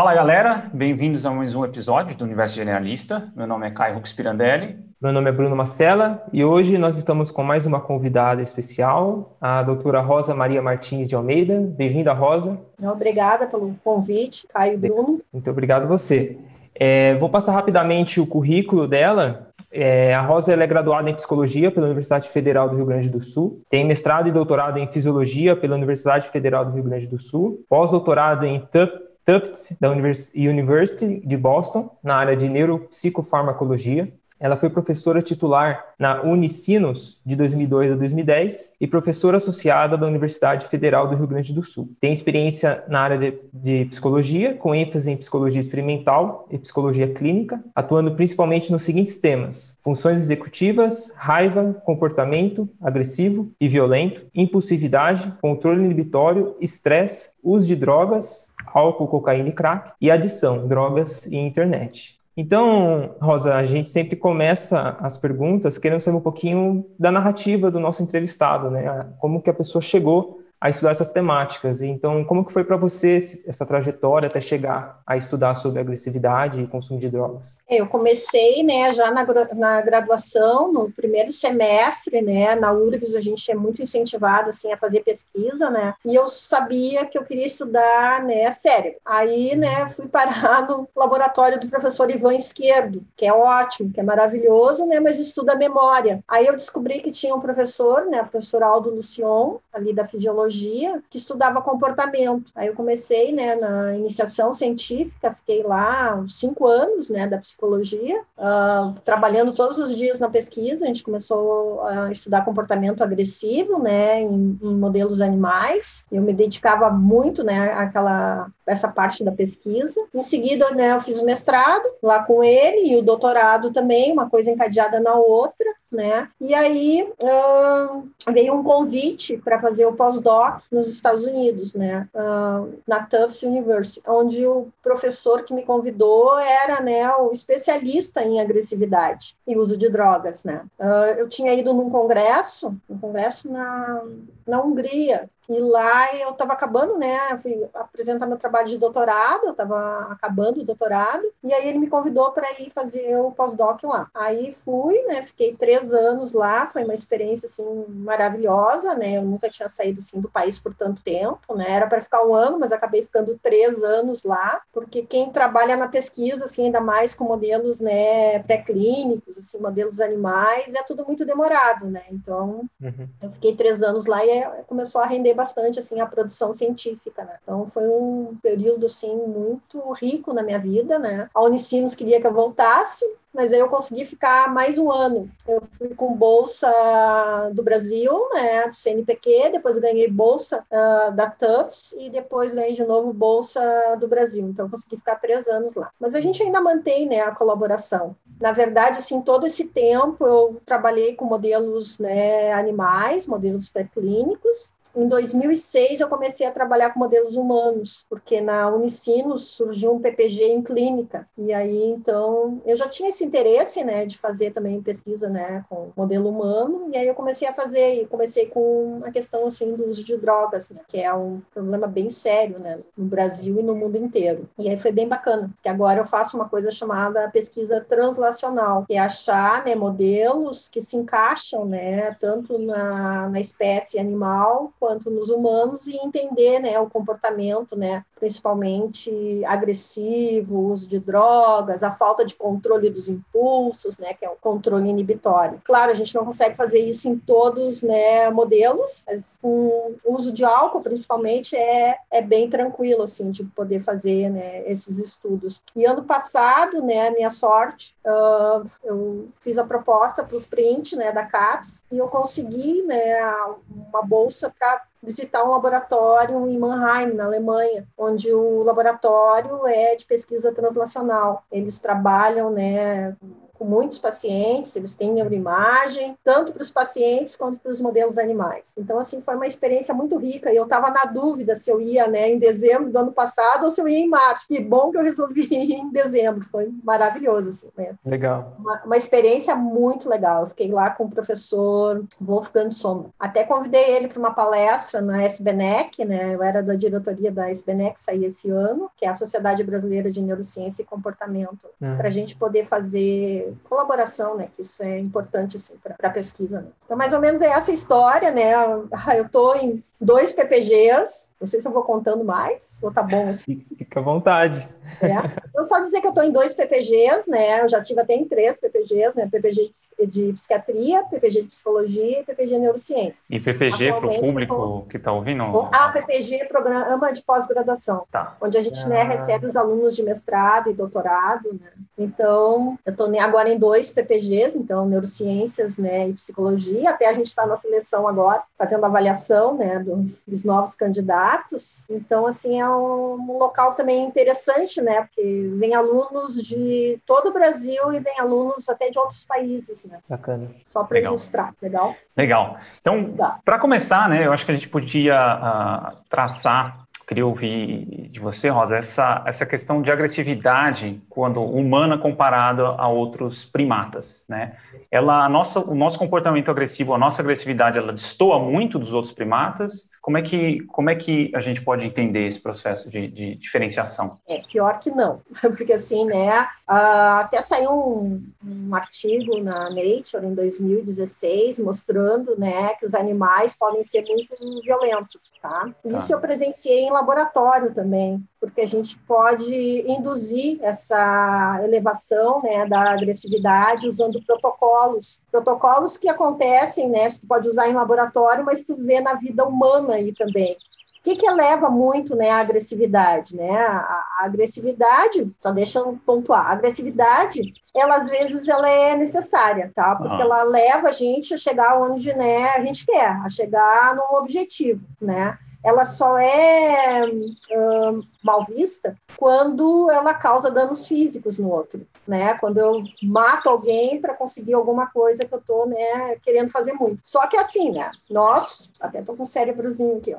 Fala galera, bem-vindos a mais um episódio do Universo Generalista. Meu nome é Caio Rux Pirandelli. Meu nome é Bruno Macela e hoje nós estamos com mais uma convidada especial, a doutora Rosa Maria Martins de Almeida. Bem-vinda, Rosa. Obrigada pelo convite, Caio e Bruno. Muito obrigado você. É, vou passar rapidamente o currículo dela. É, a Rosa é graduada em Psicologia pela Universidade Federal do Rio Grande do Sul, tem mestrado e doutorado em Fisiologia pela Universidade Federal do Rio Grande do Sul, pós-doutorado em Tufts da University de Boston, na área de neuropsicofarmacologia, ela foi professora titular na Unicinos de 2002 a 2010 e professora associada da Universidade Federal do Rio Grande do Sul. Tem experiência na área de, de, psicologia, com ênfase em psicologia experimental e psicologia clínica, atuando principalmente nos seguintes temas: funções executivas, raiva, comportamento agressivo e violento, impulsividade, controle inibitório, estresse, uso de drogas, álcool, cocaína e crack, e adição, drogas e internet. Então, Rosa, a gente sempre começa as perguntas querendo saber um pouquinho da narrativa do nosso entrevistado, né? Como que a pessoa chegou a estudar essas temáticas. Então, como que foi para você essa trajetória até chegar a estudar sobre agressividade e consumo de drogas? Eu comecei, né, já na, na graduação, no primeiro semestre, né, na URGS a gente é muito incentivado, assim, a fazer pesquisa, né, e eu sabia que eu queria estudar, né, cérebro. Aí, né, fui parar no laboratório do professor Ivan Esquerdo, que é ótimo, que é maravilhoso, né, mas estuda memória. Aí eu descobri que tinha um professor, né, o professor Aldo Lucion, ali da fisiologia, psicologia que estudava comportamento. Aí eu comecei, né, na iniciação científica, fiquei lá uns cinco anos, né, da psicologia, uh, trabalhando todos os dias na pesquisa. A gente começou a estudar comportamento agressivo, né, em, em modelos animais. Eu me dedicava muito, né, àquela essa parte da pesquisa. Em seguida, né, eu fiz o mestrado lá com ele e o doutorado também, uma coisa encadeada na outra, né? E aí uh, veio um convite para fazer o pós-doc nos Estados Unidos, né? Uh, na Tufts University, onde o professor que me convidou era, né, o especialista em agressividade e uso de drogas, né? Uh, eu tinha ido num congresso, um congresso na, na Hungria, e lá eu estava acabando, né? Fui apresentar meu trabalho de doutorado, eu estava acabando o doutorado, e aí ele me convidou para ir fazer o pós-doc lá. Aí fui, né? Fiquei três anos lá, foi uma experiência assim maravilhosa, né? Eu nunca tinha saído assim do país por tanto tempo, né? Era para ficar um ano, mas acabei ficando três anos lá, porque quem trabalha na pesquisa, assim, ainda mais com modelos, né? Pré-clínicos, assim, modelos animais, é tudo muito demorado, né? Então, uhum. eu fiquei três anos lá e começou a render bastante assim a produção científica, né? Então foi um período assim muito rico na minha vida, né? A Unicinos queria que eu voltasse, mas aí eu consegui ficar mais um ano. Eu fui com bolsa do Brasil, né, do CNPq, depois ganhei bolsa uh, da Tufts e depois ganhei de novo bolsa do Brasil. Então consegui ficar três anos lá. Mas a gente ainda mantém, né, a colaboração. Na verdade, assim, todo esse tempo eu trabalhei com modelos, né, animais, modelos pré-clínicos, em 2006 eu comecei a trabalhar com modelos humanos, porque na Unicinos surgiu um PPG em clínica. E aí então eu já tinha esse interesse, né, de fazer também pesquisa, né, com modelo humano. E aí eu comecei a fazer, e comecei com a questão assim do uso de drogas, né, que é um problema bem sério, né, no Brasil e no mundo inteiro. E aí foi bem bacana, porque agora eu faço uma coisa chamada pesquisa translacional, que é achar, né, modelos que se encaixam, né, tanto na, na espécie animal quanto nos humanos e entender né, o comportamento, né, principalmente agressivo, uso de drogas, a falta de controle dos impulsos, né, que é o controle inibitório. Claro, a gente não consegue fazer isso em todos né, modelos, mas o uso de álcool, principalmente, é, é bem tranquilo, assim, de poder fazer né, esses estudos. E ano passado, né, a minha sorte, uh, eu fiz a proposta para o print né, da CAPES e eu consegui né, uma bolsa para visitar um laboratório em Mannheim, na Alemanha, onde o laboratório é de pesquisa translacional. Eles trabalham, né, com muitos pacientes, eles têm neuroimagem, tanto para os pacientes quanto para os modelos animais. Então, assim, foi uma experiência muito rica e eu estava na dúvida se eu ia né, em dezembro do ano passado ou se eu ia em março. Que bom que eu resolvi ir em dezembro, foi maravilhoso. Assim, né? Legal. Uma, uma, experiência muito legal. Eu fiquei lá com o professor Wolfgang Sommer. Até convidei ele para uma palestra na SBNEC, né? Eu era da diretoria da SBNEC, saí esse ano, que é a Sociedade Brasileira de Neurociência e Comportamento, uhum. para a gente poder fazer colaboração, né? Que isso é importante assim, para a pesquisa. Né? Então, mais ou menos é essa história, né? Eu estou em dois PPGs, não sei se eu vou contando mais, ou tá bom assim. Fica à vontade. É. Eu só dizer que eu estou em dois PPGs, né? Eu já tive até em três PPGs, né? PPG de psiquiatria, PPG de psicologia e PPG de neurociências. E PPG para o público tô... que está ouvindo? Ah, PPG programa de pós-graduação, tá. onde a gente né, ah. né, recebe os alunos de mestrado e doutorado, né? Então, eu estou agora em dois PPGs, então neurociências, né, e psicologia. Até a gente está na seleção agora, fazendo avaliação, né, do, dos novos candidatos então, assim, é um, um, local também interessante, né? Porque vem alunos de todo o Brasil e vem alunos até de outros países, né? Bacana. Só para ilustrar, legal? Legal. Então, tá. para começar, né, eu acho que a gente podia uh, traçar queria ouvir de você, Rosa, essa, essa questão de agressividade quando humana comparada a outros primatas, né? Ela, nossa, o nosso comportamento agressivo, a nossa agressividade, ela destoa muito dos outros primatas como é que, como é que a gente pode entender esse processo de, de diferenciação? É pior que não, porque assim, né, uh, até saiu um, um, artigo na Nature em 2016 mostrando, né, que os animais podem ser muito violentos, tá? Isso tá. eu presenciei em laboratório também, porque a gente pode induzir essa elevação, né, da agressividade usando protocolos, protocolos que acontecem, né, você pode usar em laboratório, mas tu vê na vida humana aí também. O que, que eleva muito né, a agressividade? Né? A, a, agressividade, só deixa eu pontuar, a agressividade, ela às vezes ela é necessária, tá? Porque uhum. ela leva a gente a chegar onde né, a gente quer, a chegar num objetivo, né? Ela só é uh, mal vista quando ela causa danos físicos no outro, né? Quando eu mato alguém para conseguir alguma coisa que eu tô, né, querendo fazer muito. Só que assim, né? Nós, até tô com o cérebrozinho aqui, ó.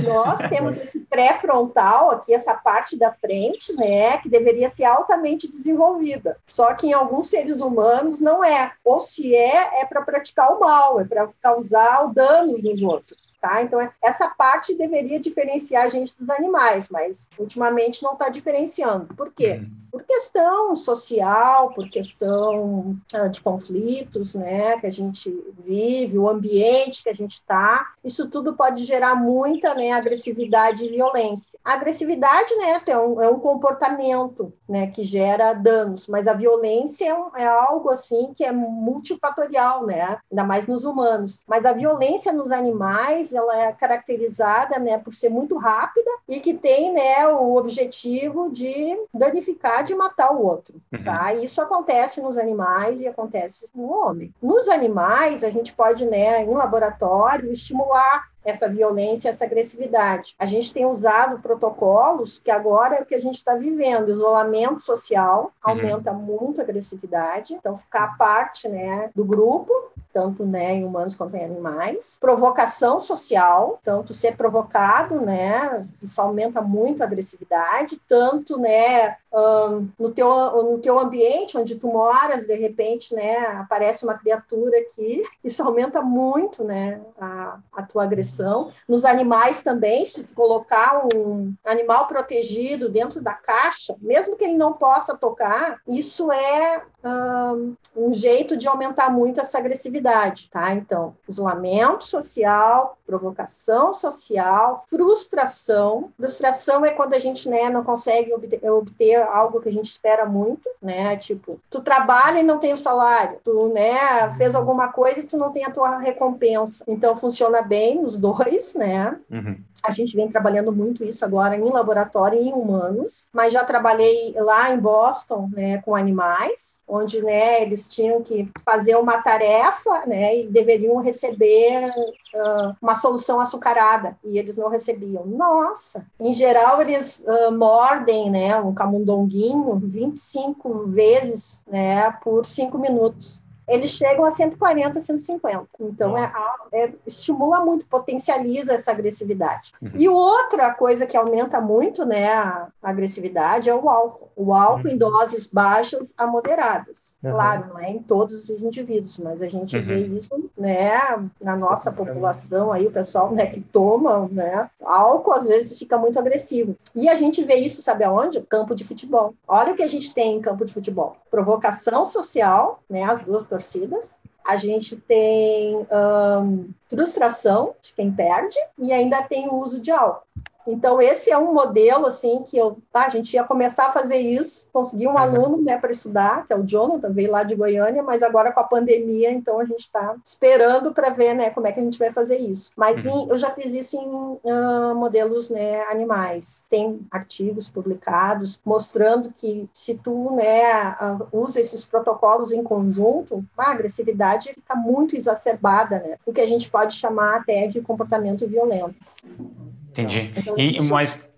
Nós temos esse pré-frontal aqui, essa parte da frente, né, que deveria ser altamente desenvolvida. Só que em alguns seres humanos não é. Ou se é, é para praticar o mal, é para causar danos nos outros, tá? Então essa parte deveria diferenciar a gente dos animais, mas ultimamente não está diferenciando. Por quê? Uhum por questão social, por questão uh, de conflitos, né, que a gente vive, o ambiente que a gente está, isso tudo pode gerar muita, né, agressividade e violência. A agressividade, né, é um, é um comportamento, né, que gera danos, mas a violência é, um, é, algo assim que é multifatorial, né, ainda mais nos humanos. Mas a violência nos animais, ela é caracterizada, né, por ser muito rápida e que tem, né, o objetivo de danificar de matar o outro, uhum. tá? Isso acontece nos animais e acontece no homem. Nos animais, a gente pode, né, em laboratório, estimular essa violência, essa agressividade. A gente tem usado protocolos que agora é o que a gente está vivendo. Isolamento social uhum. aumenta uhum. muito a agressividade, então ficar parte né, do grupo, tanto né, em humanos quanto em animais. Provocação social, tanto ser provocado, né, isso aumenta muito a agressividade, tanto né, um, no, teu, no teu ambiente onde tu moras, de repente, né, aparece uma criatura aqui, isso aumenta muito né, a, a tua agressividade nos animais também, se colocar um animal protegido dentro da caixa, mesmo que ele não possa tocar, isso é um, um jeito de aumentar muito essa agressividade, tá? Então, isolamento social, provocação social, frustração. Frustração é quando a gente né, não consegue obter, obter, algo que a gente espera muito, né? Tipo, tu trabalha e não tem o salário, tu né, fez alguma coisa e tu não tem a tua recompensa. Então, funciona bem nos dois, né? Uhum. A gente vem trabalhando muito isso agora em laboratório e em humanos, mas já trabalhei lá em Boston, né, com animais, onde, né, eles tinham que fazer uma tarefa né? E deveriam receber uh, uma solução açucarada e eles não recebiam. Nossa, em geral eles uh, mordem, né, um camundonguinho 25 vezes, né, por cinco minutos eles chegam a 140, 150. Então, é, é, estimula muito, potencializa essa agressividade. Uhum. E outra coisa que aumenta muito né, a agressividade é o álcool. O álcool uhum. em doses baixas a moderadas. Uhum. Claro, não é em todos os indivíduos, mas a gente vê uhum. isso né, na nossa população, aí o pessoal né, que toma né, álcool, às vezes fica muito agressivo. E a gente vê isso, sabe aonde? Campo de futebol. Olha o que a gente tem em campo de futebol. Provocação social, né, as duas torcidas. A gente tem um, frustração de quem perde e ainda tem o uso de álcool. Então, esse é um modelo, assim, que eu, tá, a gente ia começar a fazer isso, conseguir um uhum. aluno, né, para estudar, que é o Jonathan, veio lá de Goiânia, mas agora com a pandemia, então a gente está esperando para ver, né, como é que a gente vai fazer isso. Mas uhum. em, eu já fiz isso em uh, modelos, né, animais. Tem artigos publicados mostrando que se tu, né, uh, usa esses protocolos em conjunto, a agressividade fica muito exacerbada, né, o que a gente pode chamar até de comportamento violento. Entendi. Então, e, mas,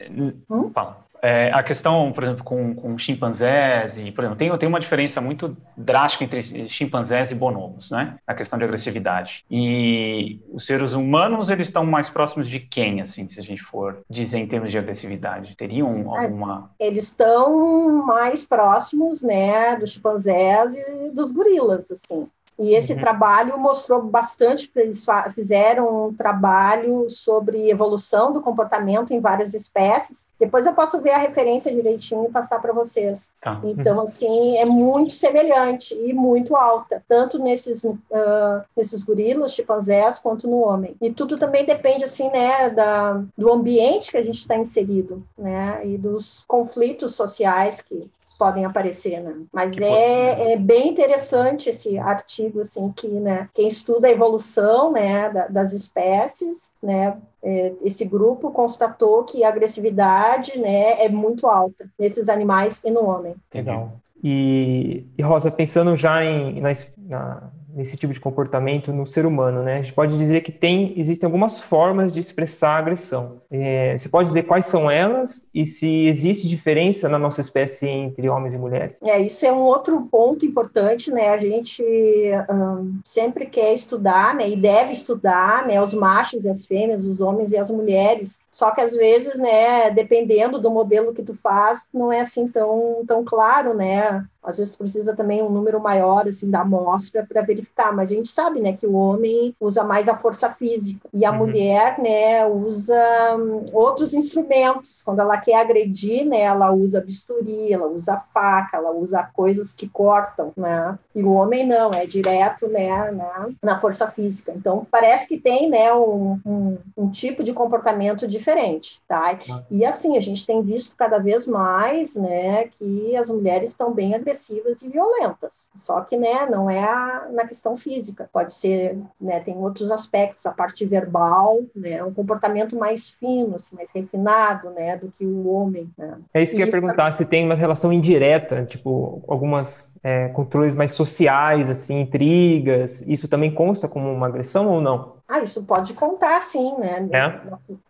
hum? fala. É, a questão, por exemplo, com, com chimpanzés, e, por exemplo, tem, tem uma diferença muito drástica entre chimpanzés e bonobos, né? A questão de agressividade. E os seres humanos, eles estão mais próximos de quem, assim, se a gente for dizer em termos de agressividade? Teriam é, alguma... Eles estão mais próximos, né, dos chimpanzés e dos gorilas, assim. E esse uhum. trabalho mostrou bastante, eles fizeram um trabalho sobre evolução do comportamento em várias espécies. Depois eu posso ver a referência direitinho e passar para vocês. Tá. Então, assim, é muito semelhante e muito alta, tanto nesses, uh, nesses gorilas, chimpanzés, quanto no homem. E tudo também depende, assim, né, da, do ambiente que a gente está inserido, né, e dos conflitos sociais que podem aparecer, né? Mas é, é bem interessante esse artigo, assim, que, né, quem estuda a evolução, né, da, das espécies, né, é, esse grupo constatou que a agressividade, né, é muito alta nesses animais e no homem. Legal. E, e Rosa, pensando já em, na, na nesse tipo de comportamento no ser humano, né? A gente pode dizer que tem, existem algumas formas de expressar agressão. É, você pode dizer quais são elas e se existe diferença na nossa espécie entre homens e mulheres? É, isso é um outro ponto importante, né? A gente um, sempre quer estudar, né? E deve estudar, né? Os machos e as fêmeas, os homens e as mulheres. Só que às vezes, né? Dependendo do modelo que tu faz, não é assim tão, tão claro, né? Às vezes precisa também um número maior assim da amostra para verificar, mas a gente sabe, né, que o homem usa mais a força física e a uhum. mulher, né, usa um, outros instrumentos. Quando ela quer agredir, né, ela usa bisturi, ela usa faca, ela usa coisas que cortam, né? E o homem não, é direto, né, na, na força física. Então parece que tem, né, um, um, um tipo de comportamento diferente, tá? Ah. E assim a gente tem visto cada vez mais, né, que as mulheres estão bem agressivas agressivas e violentas. Só que, né, não é a, na questão física. Pode ser, né, tem outros aspectos, a parte verbal, né, um comportamento mais fino, assim, mais refinado, né, do que o homem. Né? É isso que eu ia perguntar, se tem uma relação indireta, tipo, algumas é, controles mais sociais, assim, intrigas, isso também consta como uma agressão ou não? Ah, isso pode contar, sim, né? É?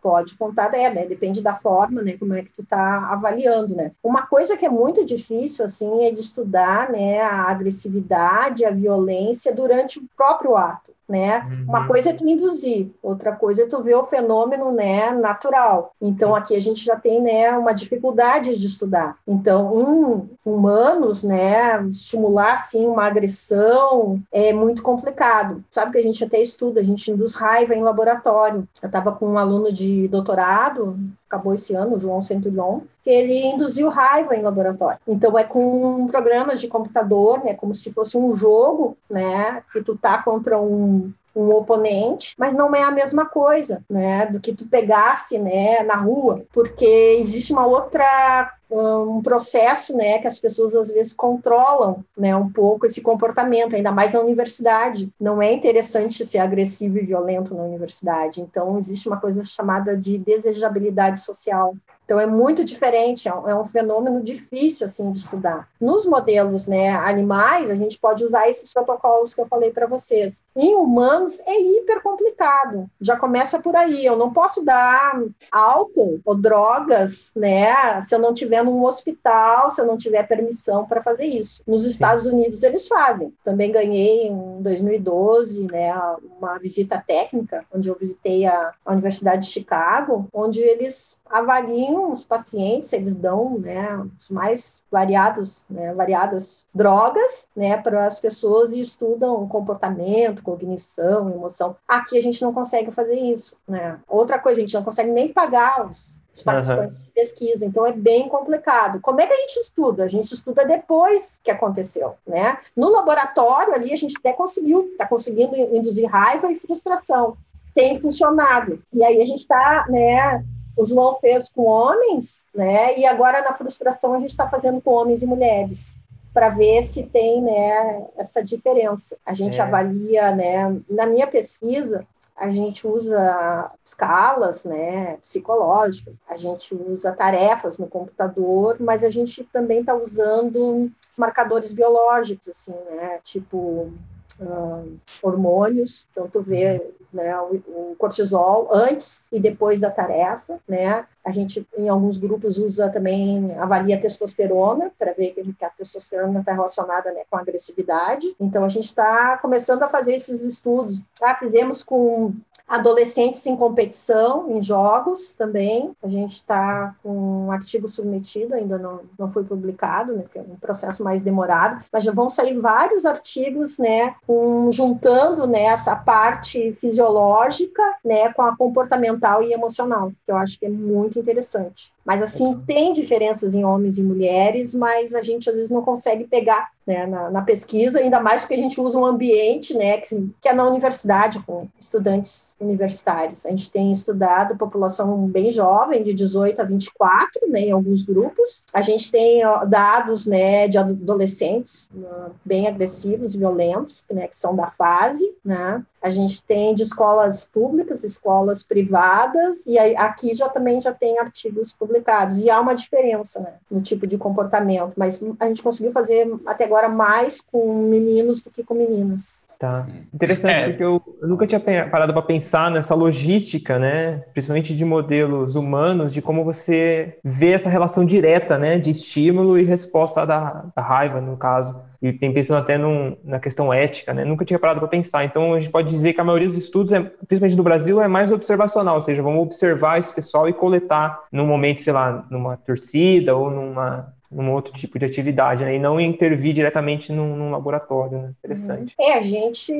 Pode contar, é, né? Depende da forma, né? Como é que tu tá avaliando, né? Uma coisa que é muito difícil, assim, é de estudar, né? A agressividade, a violência durante o próprio ato né? Uhum. Uma coisa é tu induzir, outra coisa é tu ver o fenômeno, né, natural. Então aqui a gente já tem, né, uma dificuldade de estudar. Então, em humanos, né, estimular assim uma agressão é muito complicado. Sabe que a gente até estuda, a gente induz raiva em laboratório. Eu estava com um aluno de doutorado acabou esse ano, João Centurion, que ele induziu raiva em laboratório. Então é com programas de computador, né, como se fosse um jogo, né, que tu tá contra um um oponente, mas não é a mesma coisa, né, do que tu pegasse, né, na rua, porque existe uma outra um processo, né, que as pessoas às vezes controlam, né, um pouco esse comportamento, ainda mais na universidade. Não é interessante ser agressivo e violento na universidade. Então existe uma coisa chamada de desejabilidade social. Então é muito diferente, é um, é um, fenômeno difícil assim de estudar. Nos modelos, né, animais, a gente pode usar esses protocolos que eu falei para vocês. Em humanos é hiper complicado. Já começa por aí. Eu não posso dar álcool ou drogas, né, se eu não tiver num hospital, se eu não tiver permissão para fazer isso. Nos Estados Sim. Unidos eles fazem. Também ganhei em 2012, né, uma visita técnica onde eu visitei a, a Universidade de Chicago, onde eles avaliam os pacientes, eles dão né, os mais variados, né, variadas drogas né, para as pessoas e estudam comportamento, cognição, emoção. Aqui a gente não consegue fazer isso. Né? Outra coisa, a gente não consegue nem pagar os, os participantes uhum. de pesquisa, então é bem complicado. Como é que a gente estuda? A gente estuda depois que aconteceu, né? No laboratório ali a gente até conseguiu, está conseguindo induzir raiva e frustração. Tem funcionado. E aí a gente está, né, o João fez com homens, né? E agora na frustração a gente está fazendo com homens e mulheres para ver se tem, né, essa diferença. A gente é. avalia, né? Na minha pesquisa a gente usa escalas, né, psicológicas. A gente usa tarefas no computador, mas a gente também está usando marcadores biológicos, assim, né? Tipo uh, hormônios. Então, tu vê né, o, cortisol antes e depois da tarefa, né? A gente, em alguns grupos, usa também, avalia a testosterona, para ver que a testosterona está relacionada né, com agressividade. Então, a gente está começando a fazer esses estudos. Ah, fizemos com adolescentes em competição, em jogos também. A gente está com um artigo submetido, ainda não, não foi publicado, né, que é um processo mais demorado, mas já vão sair vários artigos, né, com, juntando né, essa parte fisiológica, né, com a comportamental e emocional, que eu acho que é muito interessante. Mas, assim, tem diferenças em homens e mulheres, mas a gente às vezes não consegue pegar né, na, na, pesquisa, ainda mais porque a gente usa um ambiente, né, que, que, é na universidade, com estudantes universitários. A gente tem estudado população bem jovem, de 18 a 24, né, em alguns grupos. A gente tem ó, dados, né, de adolescentes uh, bem agressivos, violentos, né, que são da fase, né. A gente tem de escolas públicas, escolas privadas, e aí, aqui já também já tem artigos publicados. E há uma diferença né, no tipo de comportamento, mas a gente conseguiu fazer até agora mais com meninos do que com meninas. Tá. Interessante, é. porque eu, eu, nunca tinha parado para pensar nessa logística, né? Principalmente de modelos humanos, de como você vê essa relação direta, né? De estímulo e resposta da, da raiva, no caso. E tem pensando até num, na questão ética, né? Nunca tinha parado para pensar. Então a gente pode dizer que a maioria dos estudos, é, principalmente no Brasil, é mais observacional, ou seja, vamos observar esse pessoal e coletar num momento, sei lá, numa torcida ou numa num outro tipo de atividade, né? E não intervir diretamente num, num laboratório, né? Interessante. É, a gente...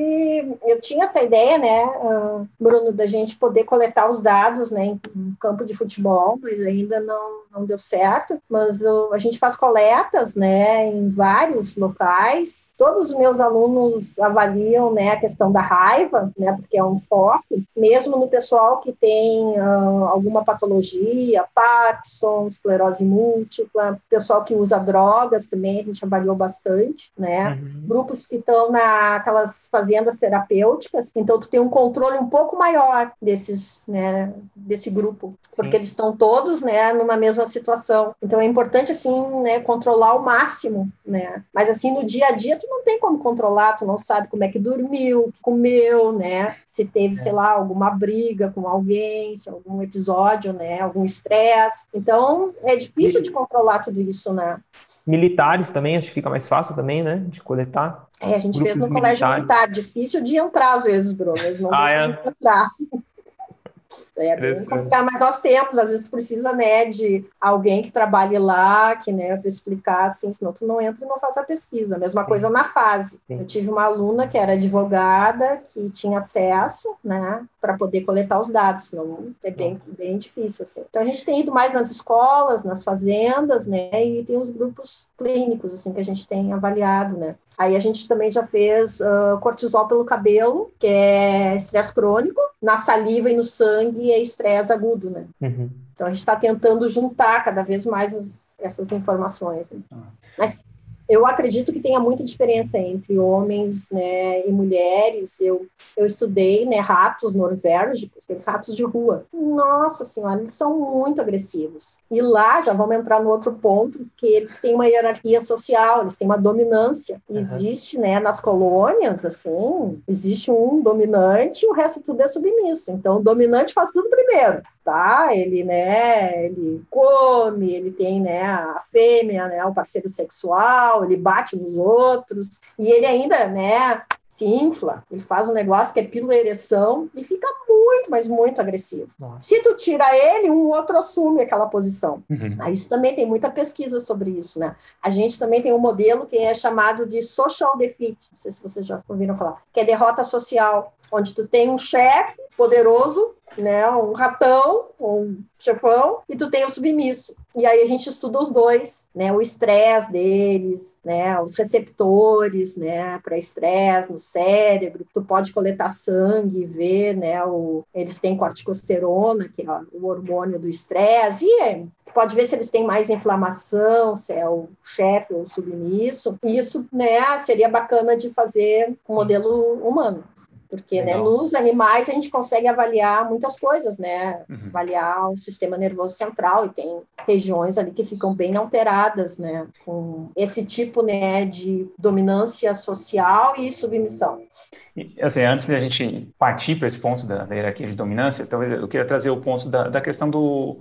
Eu tinha essa ideia, né, Bruno, da gente poder coletar os dados, né, em, campo de futebol, mas ainda não, não deu certo. Mas a gente faz coletas, né, em vários locais. Todos os meus alunos avaliam, né, a questão da raiva, né, porque é um foco. Mesmo no pessoal que tem uh, alguma patologia, Parkinson, esclerose múltipla, pessoal pessoal que usa drogas também, a gente avaliou bastante, né? Uhum. Grupos que estão naquelas fazendas terapêuticas, então tu tem um controle um pouco maior desses, né, desse grupo, porque Sim. eles estão todos, né, numa mesma situação. Então é importante assim, né, controlar ao máximo, né? Mas assim no dia a dia tu não tem como controlar, tu não sabe como é que dormiu, comeu, né? Se teve, é. sei lá, alguma briga com alguém, se algum episódio, né, algum estresse. Então é difícil e... de controlar tudo isso isso, né? Militares também, acho que fica mais fácil também, né? De coletar. É, a gente Grupos fez no militares. colégio militar, difícil de entrar às vezes, Bruno, eles não ah, deixam é? entrar. É bem complicado, mas nós temos, às vezes precisa, né, de alguém que trabalhe lá, que, né, para explicar, assim, senão tu não entra e não faz a pesquisa. Mesma Sim. coisa na fase. Sim. Eu tive uma aluna que era advogada, que tinha acesso, né, para poder coletar os dados, senão é bem, bem difícil, assim. Então a gente tem ido mais nas escolas, nas fazendas, né, e tem os grupos clínicos, assim, que a gente tem avaliado, né. Aí a gente também já fez uh, cortisol pelo cabelo, que é estresse crônico, na saliva e no sangue é estresse agudo, né? Uhum. Então a gente está tentando juntar cada vez mais as, essas informações. Né? Ah. Mas Eu acredito que tenha muita diferença entre homens né, e mulheres. Eu, eu estudei né, ratos norvégicos, aqueles ratos de rua. Nossa senhora, eles são muito agressivos. E lá, já vamos entrar no outro ponto, que eles têm uma hierarquia social, eles têm uma dominância. Uhum. Existe, né, nas colônias, assim, existe um dominante e o resto tudo é submisso. Então, o dominante faz tudo primeiro tá? Ele, né, ele come, ele tem, né, a fêmea, né, o parceiro sexual, ele bate nos outros, e ele ainda, né, se infla, ele faz um negócio que é pílula ereção e fica muito, mas muito agressivo. Nossa. Se tu tira ele, um outro assume aquela posição. Uhum. Isso também tem muita pesquisa sobre isso, né? A gente também tem um modelo que é chamado de social defeat, não sei se vocês já ouviram falar, que é derrota social, onde tu tem um chefe poderoso né, um ratão, um chefão, e tu tem o submisso. E aí a gente estuda os dois, né, o estresse deles, né, os receptores, né, para estresse no cérebro. Tu pode coletar sangue e ver, né, o, eles têm corticosterona, que é o hormônio do estresse, e é, tu pode ver se eles têm mais inflamação, se é o chefe ou o submisso. Isso, né, seria bacana de fazer um modelo humano porque né, nos animais a gente consegue avaliar muitas coisas, né? Uhum. Avaliar o sistema nervoso central e tem regiões ali que ficam bem alteradas, né? Com esse tipo, né, de dominância social e submissão. Assim, antes de a gente partir para esse ponto da, da, hierarquia de dominância, talvez eu queria trazer o ponto da, da, questão do,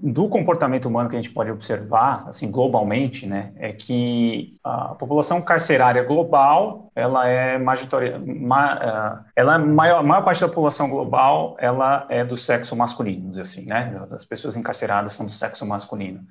do comportamento humano que a gente pode observar, assim, globalmente, né, é que a população carcerária global, ela é majoritária, ma, é, ela é maior, a maior parte da população global, ela é do sexo masculino, dizer assim, né, das pessoas encarceradas são do sexo masculino.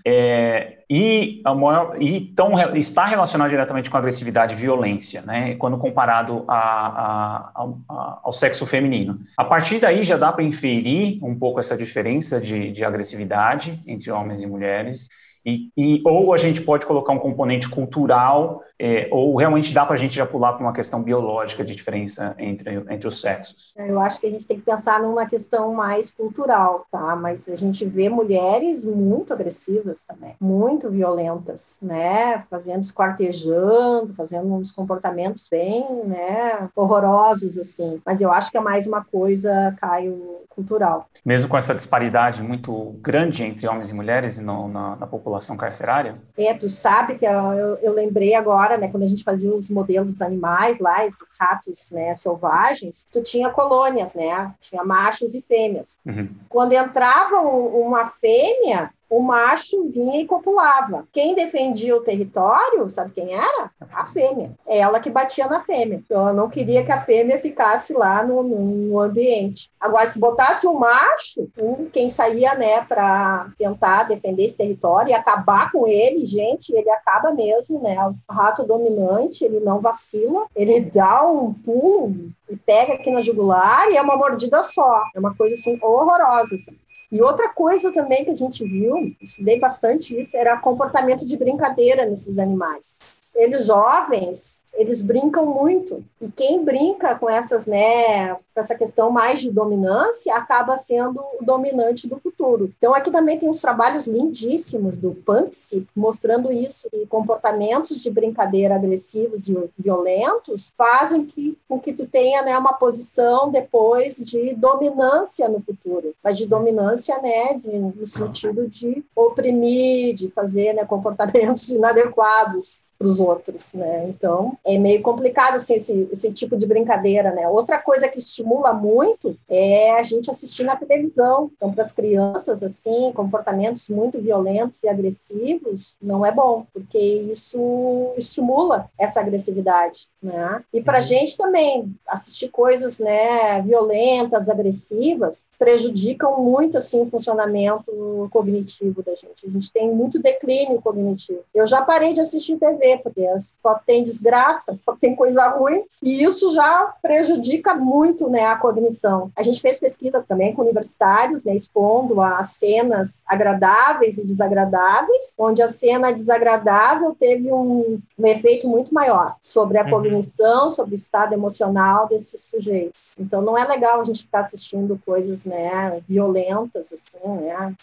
É, e, maior, e tão, está relacionado diretamente com agressividade e violência, né, quando comparado a, a a, ao sexo feminino. A partir daí já dá para inferir um pouco essa diferença de, de agressividade entre homens e mulheres. E, e, ou a gente pode colocar um componente cultural é, ou realmente dá para a gente já pular para uma questão biológica de diferença entre, entre os sexos? É, eu acho que a gente tem que pensar numa questão mais cultural, tá? Mas a gente vê mulheres muito agressivas também, muito violentas, né? Fazendo esquartejando, fazendo uns comportamentos bem, né? Horrorosos, assim. Mas eu acho que é mais uma coisa, Caio, cultural. Mesmo com essa disparidade muito grande entre homens e mulheres no, na, na, população carcerária? É, tu sabe que eu, eu, lembrei agora né, quando a gente fazia os modelos dos animais lá, esses ratos, né, selvagens, tu tinha colônias, né? Tinha machos e fêmeas. Uhum. Quando entrava uma fêmea, o macho vinha e copulava. Quem defendia o território, sabe quem era? A fêmea. É ela que batia na fêmea. Então, ela não queria que a fêmea ficasse lá no, no ambiente. Agora, se botasse um macho, quem saía, né, para tentar defender esse território e acabar com ele, gente, ele acaba mesmo, né? O rato dominante, ele não vacila, ele dá um pulo e pega aqui na jugular e é uma mordida só. É uma coisa assim horrorosa. Assim. E outra coisa também que a gente viu, estudei bastante isso, era comportamento de brincadeira nesses animais. Eles jovens, eles brincam muito. E quem brinca com essas, né, essa questão mais de dominância, acaba sendo o dominante do futuro. Então aqui também tem uns trabalhos lindíssimos do Punksy mostrando isso, e comportamentos de brincadeira agressivos e violentos fazem que, com que tu tenha, né, uma posição depois de dominância no futuro, mas de dominância, né, de, no sentido de oprimir, de fazer, né, comportamentos inadequados para os outros, né? Então é meio complicado assim, esse, esse tipo de brincadeira, né? Outra coisa que estimula muito é a gente assistir na televisão. Então para as crianças assim, comportamentos muito violentos e agressivos não é bom, porque isso estimula essa agressividade, né? E para a uhum. gente também assistir coisas, né, violentas, agressivas, prejudicam muito assim o funcionamento cognitivo da gente. A gente tem muito declínio cognitivo. Eu já parei de assistir TV porque só tem desgraça, só tem coisa ruim, e isso já prejudica muito né, né, a cognição. A gente fez pesquisa também com universitários, né, expondo as cenas agradáveis e desagradáveis, onde a cena desagradável teve um, um efeito muito maior sobre a uhum. cognição, sobre o estado emocional desse sujeito. Então, não é legal a gente ficar assistindo coisas, né, violentas, assim, né,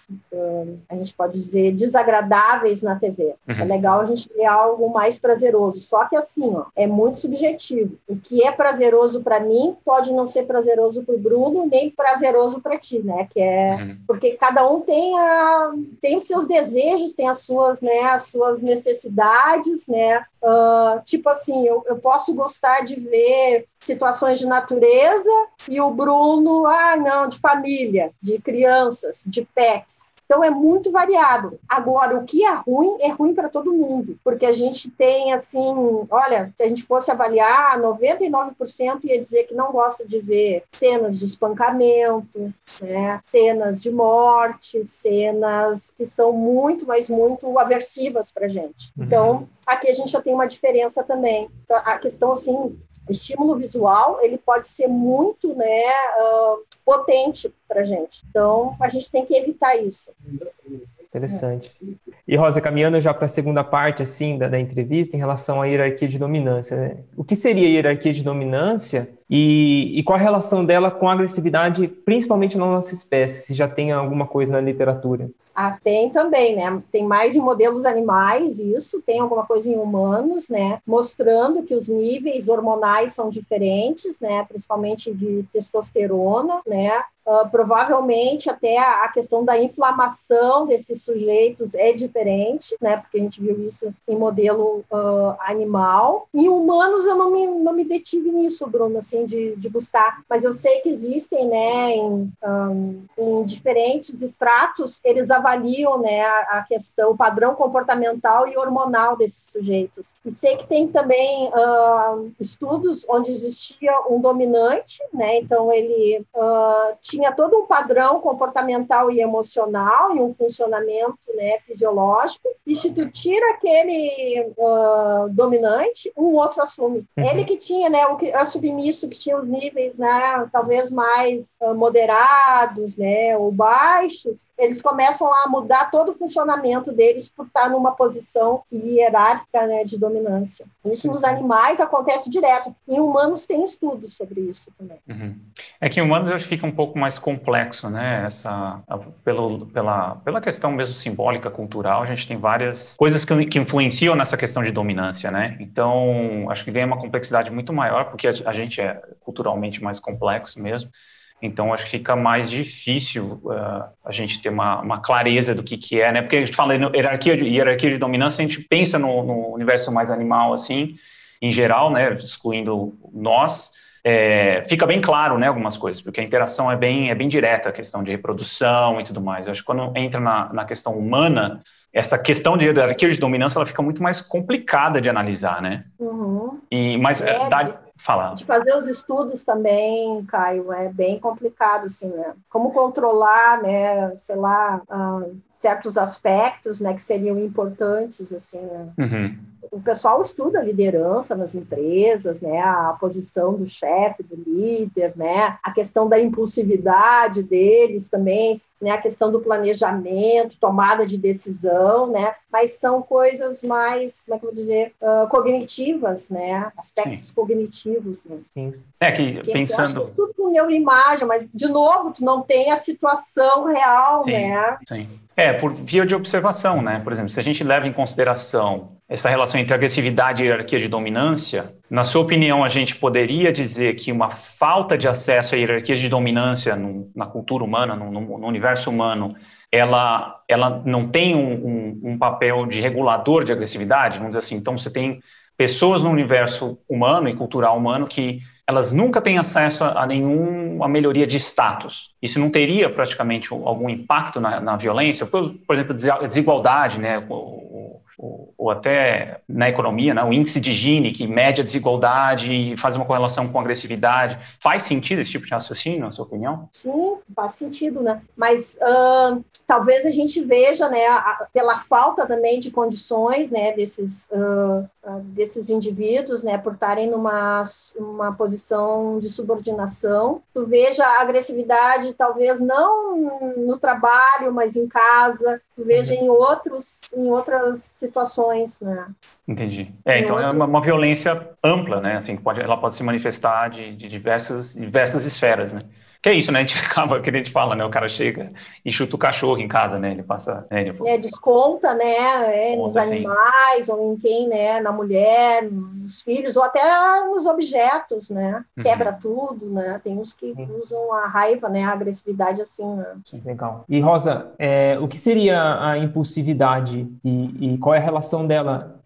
a gente pode dizer desagradáveis na TV. Uhum. É legal a gente ver algo mais prazeroso. Só que assim, ó, é muito subjetivo. O que é prazeroso para mim pode não ser prazeroso para o Bruno, nem prazeroso para ti, né? Que é uhum. porque cada um tem a tem os seus desejos, tem as suas, né, as suas necessidades, né? Uh, tipo assim, eu, eu posso gostar de ver situações de natureza e o Bruno, ah, não, de família, de crianças, de pets. Então é muito variado. Agora, o que é ruim, é ruim para todo mundo, porque a gente tem assim, olha, se a gente fosse avaliar, 99% ia dizer que não gosta de ver cenas de espancamento, né, cenas de morte, cenas que são muito, mas muito aversivas para gente. Uhum. Então, aqui a gente já tem uma diferença também. Então, a questão assim estímulo visual ele pode ser muito né, uh, potente para a gente. Então, a gente tem que evitar isso. Interessante. E Rosa, caminhando já para a segunda parte assim da, da, entrevista em relação à hierarquia de dominância, né? o que seria a hierarquia de dominância e, e, qual a relação dela com a agressividade, principalmente na nossa espécie, se já tem alguma coisa na literatura? Ah, tem também, né? Tem mais em modelos animais isso, tem alguma coisa em humanos, né? Mostrando que os níveis hormonais são diferentes, né? Principalmente de testosterona, né? Uh, provavelmente até a, a, questão da inflamação desses sujeitos é diferente, né? Porque a gente viu isso em modelo uh, animal. Em humanos eu não me, não me detive nisso, Bruno, assim, de, de buscar. Mas eu sei que existem, né, em, um, em diferentes estratos, eles avaliam, né, a, a, questão, o padrão comportamental e hormonal desses sujeitos. E sei que tem também uh, estudos onde existia um dominante, né? Então ele tinha tinha todo um padrão comportamental e emocional e um funcionamento né, fisiológico, e se tu tira aquele uh, dominante, um outro assume. Uhum. Ele que tinha, né, o, a submisso, que tinha os níveis, né, talvez mais uh, moderados, né, ou baixos, eles começam a mudar todo o funcionamento deles por estar numa posição hierárquica, né, de dominância. Isso nos animais acontece direto. Em humanos tem estudos sobre isso também. Uhum. É que em humanos eu acho que fica um pouco mais complexo, né? Essa, pelo, pela, pela questão mesmo simbólica, cultural, a gente tem várias coisas que, que influenciam nessa questão de dominância, né? Então, acho que ganha uma complexidade muito maior, porque a, a gente é culturalmente mais complexo mesmo. Então, acho que fica mais difícil uh, a gente ter uma, uma, clareza do que, que é, né? Porque a gente fala em hierarquia de, hierarquia de dominância, a gente pensa no, no universo mais animal, assim, em geral, né? Excluindo nós, é, fica bem claro, né, algumas coisas, porque a interação é bem, é bem direta, a questão de reprodução e tudo mais. Eu acho que quando entra na, na questão humana, essa questão de hierarquia de dominância, ela fica muito mais complicada de analisar, né? Uhum. E, mas, é, dá, falar. De fazer os estudos também, Caio, é bem complicado, assim, né? Como controlar, né, sei lá, uh, certos aspectos, né, que seriam importantes, assim, né? Uhum o pessoal estuda liderança nas empresas, né, a posição do chefe, do líder, né, a questão da impulsividade deles também, né, a questão do planejamento, tomada de decisão, né, mas são coisas mais, como é que eu vou dizer, uh, cognitivas, né, aspectos Sim. cognitivos. Né. Sim. É que, que pensando... Eu acho que tudo com neuroimagem, mas, de novo, tu não tem a situação real, Sim. né. Sim. É, por via de observação, né, por exemplo, se a gente leva em consideração essa relação entre agressividade e hierarquia de dominância, na sua opinião, a gente poderia dizer que uma falta de acesso a hierarquias de dominância no, na cultura humana, no, no, no, universo humano, ela, ela não tem um, um, um, papel de regulador de agressividade? Vamos dizer assim, então você tem pessoas no universo humano e cultural humano que elas nunca têm acesso a, nenhuma melhoria de status. Isso não teria praticamente algum impacto na, na violência? Por, por exemplo, desigualdade, né? Ou até na economia, né, o índice de Gini, que mede a desigualdade e faz uma correlação com agressividade. Faz sentido esse tipo de raciocínio, na sua opinião? Sim, faz sentido, né? Mas uh, talvez a gente veja, né, a, pela falta também de condições, né, desses, uh, uh, desses indivíduos, né, por estarem numa uma posição de subordinação, tu veja a agressividade talvez não no trabalho, mas em casa, tu veja uhum. em outros, em outras situações, né? Entendi. É, então é uma, uma, violência ampla, né? Assim, pode, ela pode se manifestar de, de diversas, diversas esferas, né? Que é isso, né? A gente acaba, que a gente fala, né? O cara chega e chuta o cachorro em casa, né? Ele passa. Né? Ele... É, desconta, né? É, nos animais, ou em quem, né? Na mulher, nos filhos, ou até nos objetos, né? Uhum. Quebra tudo, né? Tem uns que Sim. usam a raiva, né? A agressividade assim, né? Legal. E Rosa, é, o que seria a impulsividade e, e qual é a relação dela?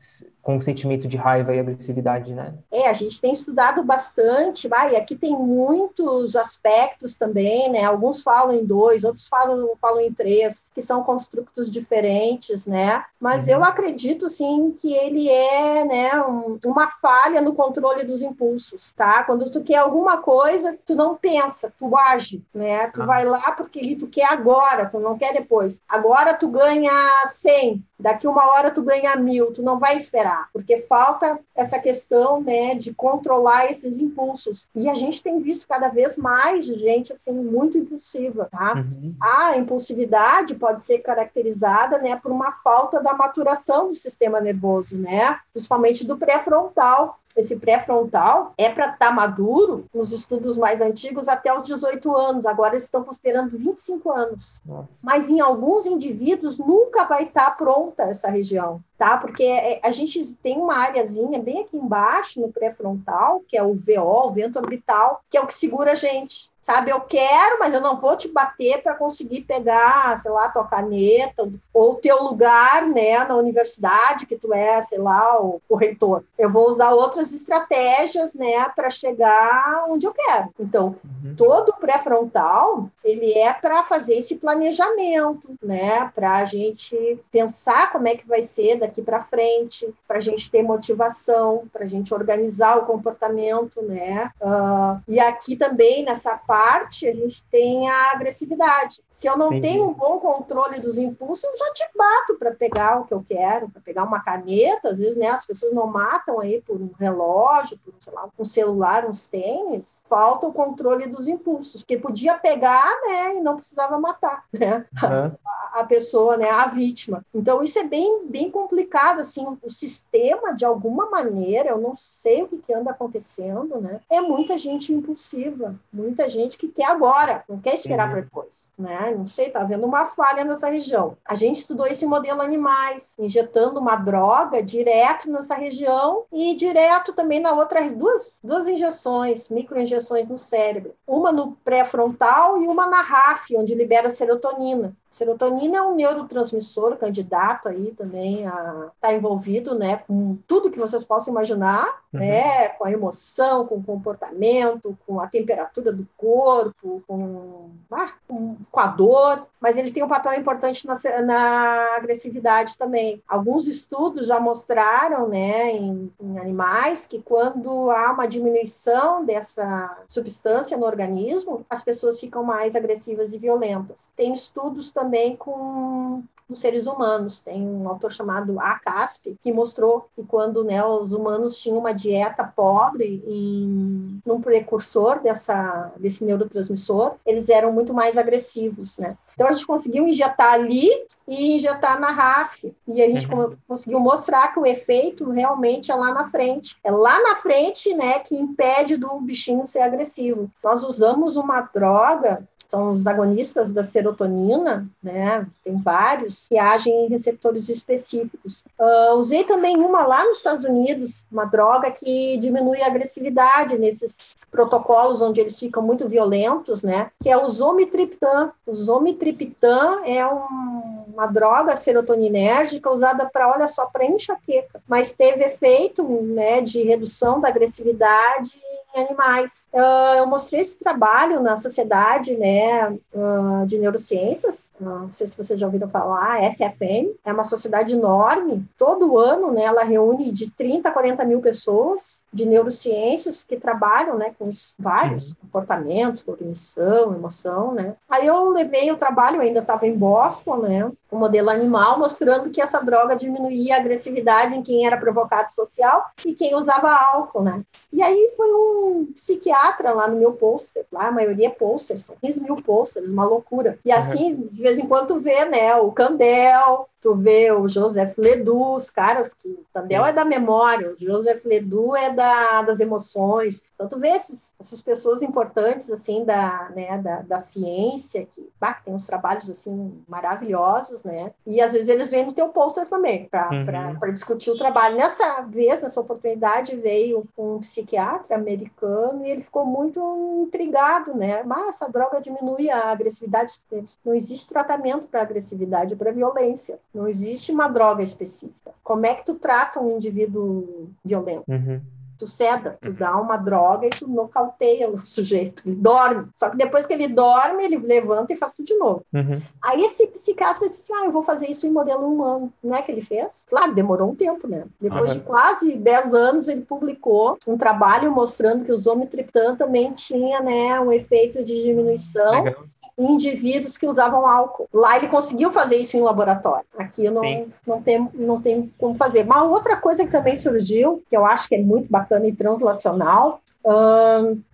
Com o sentimento de raiva e agressividade, né? É, a gente tem estudado bastante, vai, aqui tem muitos aspectos também, né? Alguns falam em dois, outros falam, falam em três, que são construtos diferentes, né? Mas uhum. eu acredito, sim, que ele é, né, um, uma falha no controle dos impulsos, tá? Quando tu quer alguma coisa, tu não pensa, tu age, né? Tu ah. vai lá porque tu quer agora, tu não quer depois. Agora tu ganha 100, daqui uma hora tu ganha mil, tu não vai esperar, porque falta essa questão, né, de controlar esses impulsos. E a gente tem visto cada vez mais gente assim muito impulsiva, tá? Uhum. A impulsividade pode ser caracterizada, né, por uma falta da maturação do sistema nervoso, né, principalmente do pré-frontal, esse pré-frontal é para estar tá maduro, nos estudos mais antigos, até os 18 anos. Agora eles estão considerando 25 anos. Nossa. Mas em alguns indivíduos nunca vai estar tá pronta essa região, tá? Porque é, a gente tem uma áreazinha bem aqui embaixo, no pré-frontal, que é o VO, o vento orbital, que é o que segura a gente sabe? Eu quero, mas eu não vou te bater para conseguir pegar, sei lá, tua caneta ou teu lugar, né, na universidade que tu é, sei lá, o, o reitor. Eu vou usar outras estratégias, né, para chegar onde eu quero. Então, uhum. todo pré-frontal ele é para fazer esse planejamento, né, para a gente pensar como é que vai ser daqui para frente, para a gente ter motivação, para a gente organizar o comportamento, né. Uh, e aqui também nessa parte parte, a gente tem a agressividade. Se eu não Entendi. tenho um bom controle dos impulsos, eu já te bato para pegar o que eu quero, para pegar uma caneta. Às vezes, né, as pessoas não matam aí por um relógio, por sei lá, um celular, uns tênis. Falta o controle dos impulsos, porque podia pegar, né, e não precisava matar, né, uhum. a, pessoa, né, a vítima. Então, isso é bem, bem complicado, assim, o sistema, de alguma maneira, eu não sei o que, que anda acontecendo, né, é muita gente impulsiva, muita gente gente que quer agora, não quer esperar uhum. para depois, né? Não sei, tá havendo uma falha nessa região. A gente estudou esse modelo animais, injetando uma droga direto nessa região e direto também na outra, duas, duas injeções, microinjeções no cérebro. Uma no pré-frontal e uma na RAF, onde libera serotonina. Serotonina é um neurotransmissor candidato aí também a estar tá envolvido, né, com tudo que vocês possam imaginar, uhum. né, com a emoção, com o comportamento, com a temperatura do corpo, com, ah, com, com a dor, mas ele tem um papel importante na, na agressividade também. Alguns estudos já mostraram, né, em, em animais, que quando há uma diminuição dessa substância no organismo, as pessoas ficam mais agressivas e violentas. Tem estudos também com os seres humanos. Tem um autor chamado A. Casp que mostrou que quando né, os humanos tinham uma dieta pobre em num precursor dessa, desse neurotransmissor, eles eram muito mais agressivos, né? Então a gente conseguiu injetar ali e injetar na RAF. E a gente uhum. conseguiu mostrar que o efeito realmente é lá na frente. É lá na frente, né, que impede do bichinho ser agressivo. Nós usamos uma droga são os agonistas da serotonina, né? Tem vários que agem em receptores específicos. Uh, usei também uma lá nos Estados Unidos, uma droga que diminui a agressividade nesses protocolos onde eles ficam muito violentos, né? Que é o zomitriptan. O zomitriptan é um, uma droga serotoninérgica usada para, olha só, para enxaqueca, mas teve efeito, né, de redução da agressividade animais. Uh, eu mostrei esse trabalho na sociedade né, uh, de neurociências, uh, não sei se vocês já ouviram falar, SFM, é uma sociedade enorme, todo ano né, ela reúne de 30 a 40 mil pessoas de neurociências que trabalham né, com vários uhum. comportamentos, cognição, emoção. Né. Aí eu levei o trabalho, ainda estava em Boston, né, o modelo animal, mostrando que essa droga diminuía a agressividade em quem era provocado social e quem usava álcool, né. E aí foi um psiquiatra lá no meu pôster, lá a maioria é pôster, são 15 mil pôsteres, uma loucura. E assim, uhum. de vez em quando tu vê, né, o Candel, tu vê o Joseph Ledoux, os caras que o Candel Sim. é da memória, o Joseph Ledoux é da, das emoções. Então tu vê esses, essas pessoas importantes assim da, né, da, da ciência que bah, tem uns trabalhos assim maravilhosos, né? E às vezes eles vêm no teu pôster também para uhum. discutir o trabalho. Nessa vez, nessa oportunidade veio um psiquiatra americano e ele ficou muito intrigado, né? Mas essa droga diminui a agressividade. Não existe tratamento para agressividade, para violência. Não existe uma droga específica. Como é que tu trata um indivíduo violento? Uhum tu ceda, tu dá uma droga e tu nocauteia o sujeito, ele dorme. Só que depois que ele dorme, ele levanta e faz tudo de novo. Uhum. Aí esse psiquiatra disse assim, ah, eu vou fazer isso em modelo humano. Não é que ele fez? Claro, demorou um tempo, né? Depois uhum. de quase 10 anos, ele publicou um trabalho mostrando que o zometriptan também tinha, né, um efeito de diminuição Legal indivíduos que usavam álcool. Lá ele conseguiu fazer isso em laboratório. Aqui não, não, tem, não tem como fazer. Uma outra coisa que também surgiu, que eu acho que é muito bacana e translacional,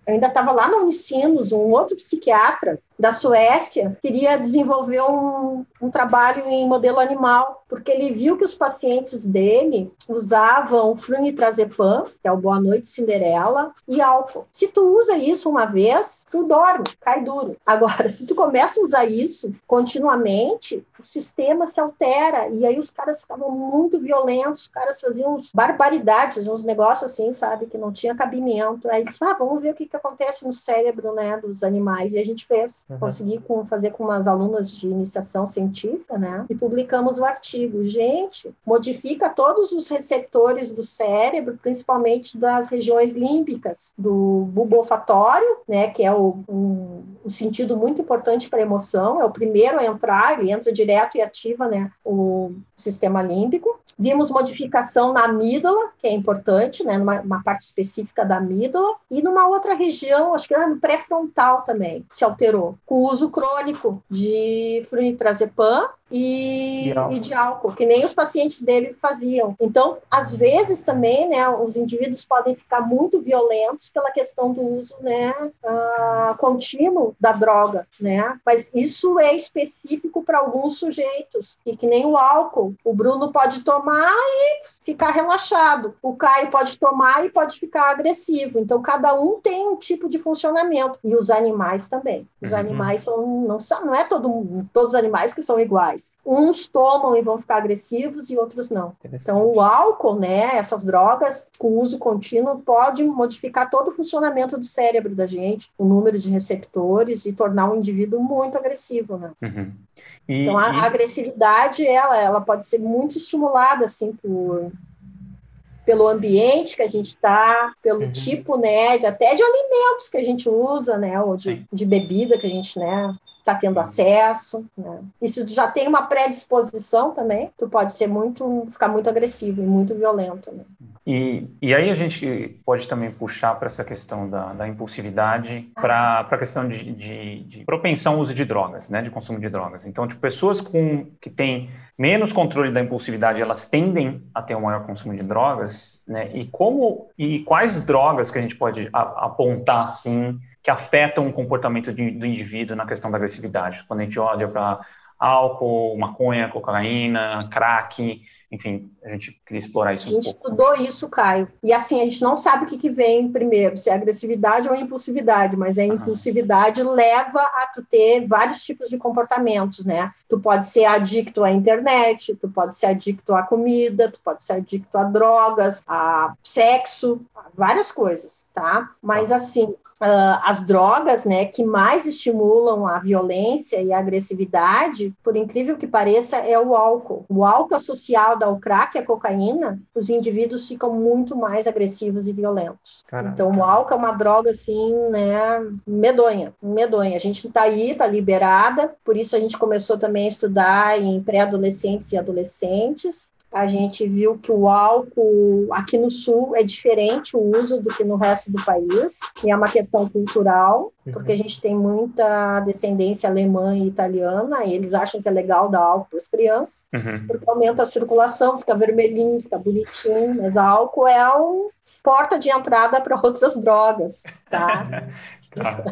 um, ainda estava lá no Unicinos, um outro psiquiatra da Suécia queria desenvolver um, um, trabalho em modelo animal, porque ele viu que os pacientes dele usavam flunitrazepam, que é o Boa Noite Cinderela, e álcool. Se tu usa isso uma vez, tu dorme, cai duro. Agora, se tu começa a usar isso continuamente, o sistema se altera, e aí os caras ficavam muito violentos, os caras faziam barbaridades, uns negócios assim, sabe, que não tinha cabimento. Aí disse, ah, vamos ver o que, que acontece no cérebro, né, dos animais, e a gente fez uhum. consegui com, fazer com umas alunas de iniciação científica, né? E publicamos o artigo. Gente, modifica todos os receptores do cérebro, principalmente das regiões límbicas, do bulbo olfatório, né? Que é o, um, um sentido muito importante para a emoção, é o primeiro a entrar, ele entra direto e ativa, né? O sistema límbico. Vimos modificação na amígdala, que é importante, né? Numa parte específica da amígdala, e numa outra região, acho que no pré-frontal também, se alterou com o uso crônico de flunitrazepam e, e, de álcool, que nem os pacientes dele faziam. Então, às vezes também, né, os indivíduos podem ficar muito violentos pela questão do uso, né, uh, contínuo da droga, né, mas isso é específico para alguns sujeitos, e que nem o álcool, o Bruno pode tomar e ficar relaxado, o Caio pode tomar e pode ficar agressivo, então cada um tem um tipo de funcionamento, e os animais também. Os uhum. animais são, não, não é todo, todos os animais que são iguais, Uns tomam e vão ficar agressivos e outros não. Então, o álcool, né, essas drogas com uso contínuo, pode modificar todo o funcionamento do cérebro da gente, o número de receptores e tornar o indivíduo muito agressivo, né? Uhum. E, então, a, e... a, agressividade, ela, ela pode ser muito estimulada, assim, por, pelo ambiente que a gente está, pelo uhum. tipo, né, de, até de alimentos que a gente usa, né, ou de, de bebida que a gente, né, está tendo acesso. Né? Isso já tem uma predisposição também, tu pode ser muito, ficar muito agressivo e muito violento. Né? E, e aí a gente pode também puxar para essa questão da, da impulsividade, para a questão de, de, de, propensão ao uso de drogas, né, de consumo de drogas. Então, tipo, pessoas com, que têm menos controle da impulsividade, elas tendem a ter um maior consumo de drogas, né? E como e quais drogas que a gente pode a, apontar assim que afetam o comportamento de, do indivíduo na questão da agressividade. Quando a gente olha para álcool, maconha, cocaína, crack, enfim, a gente queria explorar isso. A gente um estudou isso, Caio. E assim, a gente não sabe o que, que vem primeiro, se é agressividade ou impulsividade, mas a impulsividade leva a tu ter vários tipos de comportamentos, né? Tu pode ser adicto à internet, tu pode ser adicto à comida, tu pode ser adicto a drogas, a sexo, a várias coisas, tá? Mas tá. assim, uh, as drogas, né, que mais estimulam a violência e a agressividade, por incrível que pareça, é o álcool. O álcool associado ao crack, a cocaína, os indivíduos ficam muito mais agressivos e violentos. Caraca. Então, o álcool é uma droga, assim, né, medonha, medonha. A gente está aí, está liberada, por isso a gente começou também a estudar em pré-adolescentes e adolescentes, a gente viu que o álcool aqui no sul é diferente o uso do que no resto do país, e é uma questão cultural, porque a gente tem muita descendência alemã e italiana, e eles acham que é legal dar álcool para as crianças, uhum. porque aumenta a circulação, fica vermelhinho, fica bonitinho, mas álcool é um porta de entrada para outras drogas, tá? Tá.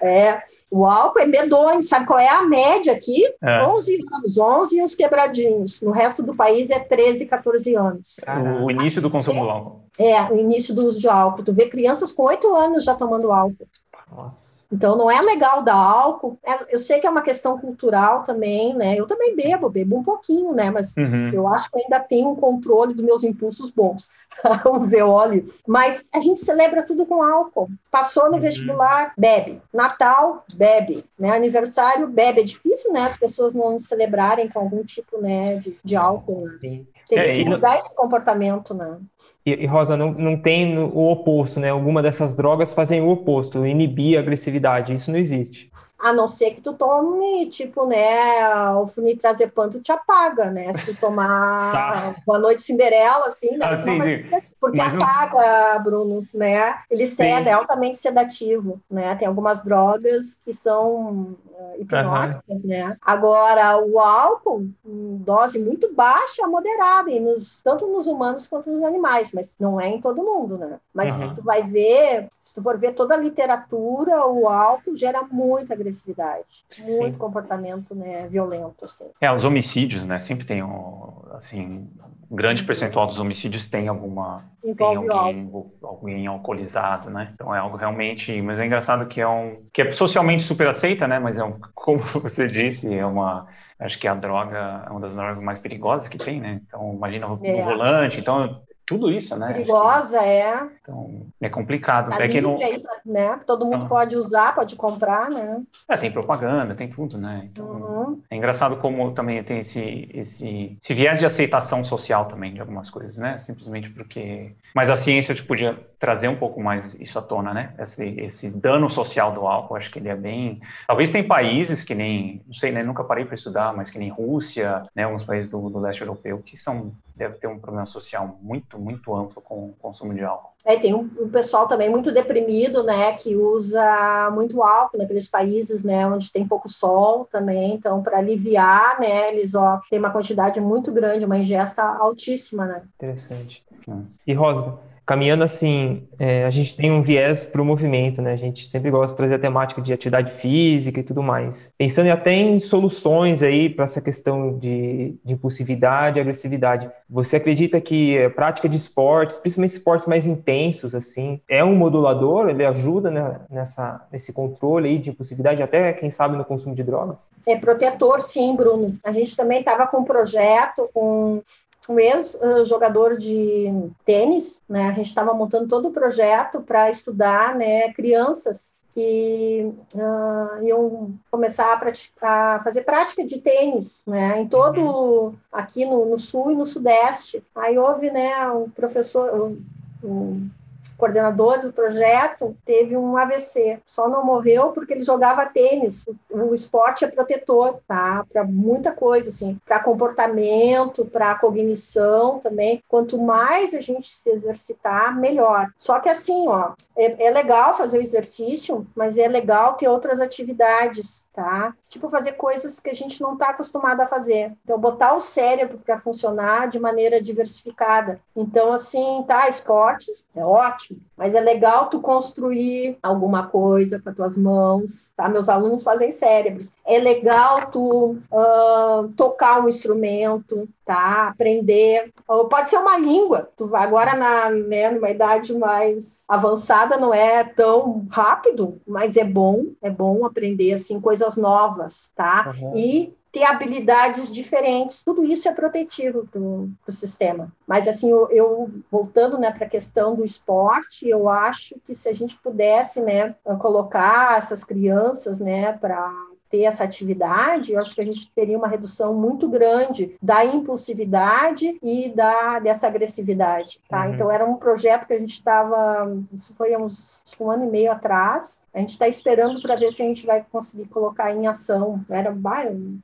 É, o álcool é medonho, sabe qual é a média aqui? É. 11 anos, 11 e uns quebradinhos. No resto do país é 13, 14 anos. O início do consumo é, do álcool. É, o início do uso de álcool. Tu vê crianças com 8 anos já tomando álcool. Nossa. Então, não é legal dar álcool. É, eu sei que é uma questão cultural também, né? Eu também bebo, bebo um pouquinho, né? Mas uhum. eu acho que ainda tenho um controle dos meus impulsos bons. Vamos ver óleo. Mas a gente celebra tudo com álcool. Passou no uhum. vestibular, bebe. Natal, bebe. Né? Aniversário, bebe. É difícil, né? As pessoas não celebrarem com algum tipo né, de, de álcool. Né? Teria é, que mudar esse comportamento, né? E, e, Rosa, não, não tem o oposto, né? Alguma dessas drogas fazem o oposto, inibir a agressividade. Isso não existe. A não ser que tu tome, tipo, né, o flunitrazepam tu te apaga, né? Se tu tomar tá. Boa Noite Cinderela, assim, né? Ah, sim, sim. Porque Mas apaga, não... Bruno, né? Ele ceda, é altamente sedativo, né? Tem algumas drogas que são uh, hipnóticas, uhum. né? Agora, o álcool, em dose muito baixa, moderada, e nos, tanto nos humanos quanto nos animais, mas não é em todo mundo, né? Mas uhum. se tu vai ver, se tu for ver toda a literatura, o álcool gera muita agressividade, muito Sim. comportamento né, violento, assim. É, os homicídios, né? Sempre tem, um, assim, um grande percentual dos homicídios tem alguma Envolve tem alguém, alguém alcoolizado, né? Então é algo realmente, mas é engraçado que é um que é socialmente super aceita, né? Mas é um, como você disse, é uma acho que a droga é uma das drogas mais perigosas que tem, né? Então imagina o é. volante, então tudo isso, né? Perigosa, que... é. Então, é complicado. Tá é que não... aí, né? Todo mundo então... pode usar, pode comprar, né? É, tem propaganda, tem tudo, né? Então, uhum. É engraçado como também tem esse, esse, esse viés de aceitação social também de algumas coisas, né? Simplesmente porque... Mas a ciência podia trazer um pouco mais isso à tona, né? Esse, esse dano social do álcool, acho que ele é bem... Talvez tem países que nem... Não sei, né? Nunca parei para estudar, mas que nem Rússia, né? Alguns países do, do leste europeu que são deve ter um problema social muito, muito amplo com o consumo de álcool. É, tem um, um, pessoal também muito deprimido, né, que usa muito álcool naqueles países, né, onde tem pouco sol também, então para aliviar, né, eles ó, tem uma quantidade muito grande, uma ingesta altíssima, né. Interessante. Hum. E Rosa, caminhando assim, é, a gente tem um viés para o movimento, né? A gente sempre gosta de trazer a temática de atividade física e tudo mais. Pensando até em soluções aí para essa questão de, de, impulsividade e agressividade. Você acredita que a prática de esportes, principalmente esportes mais intensos, assim, é um modulador? Ele ajuda né, nessa, nesse controle aí de impulsividade, até, quem sabe, no consumo de drogas? É protetor, sim, Bruno. A gente também estava com um projeto com um ex-jogador de tênis, né? A gente estava montando todo o projeto para estudar, né, crianças que uh, iam começar a, praticar, a, fazer prática de tênis, né, em todo uhum. aqui no, no, sul e no sudeste. Aí houve, né, um professor, um, um coordenador do projeto, teve um AVC. Só não morreu porque ele jogava tênis. O, esporte é protetor, tá? Para muita coisa, assim, para comportamento, para cognição também. Quanto mais a gente se exercitar, melhor. Só que assim, ó, é, é legal fazer o exercício, mas é legal ter outras atividades, tá? Tipo fazer coisas que a gente não está acostumado a fazer. Então botar o cérebro para funcionar de maneira diversificada. Então assim, tá, esportes é ótimo, mas é legal tu construir alguma coisa com as tuas mãos, tá? Meus alunos fazem cérebros. É legal tu uh, tocar um instrumento, tá? Aprender. Ou pode ser uma língua. Tu vai agora na, né, numa idade mais avançada não é tão rápido, mas é bom, é bom aprender assim coisas novas, tá? Uhum. E ter habilidades diferentes, tudo isso é protetivo para o sistema. Mas, assim, eu, eu voltando né, para a questão do esporte, eu acho que se a gente pudesse né, colocar essas crianças né, para ter essa atividade, eu acho que a gente teria uma redução muito grande da impulsividade e da dessa agressividade, tá? Uhum. Então era um projeto que a gente estava, isso foi uns um ano e meio atrás. A gente está esperando para ver se a gente vai conseguir colocar em ação. Era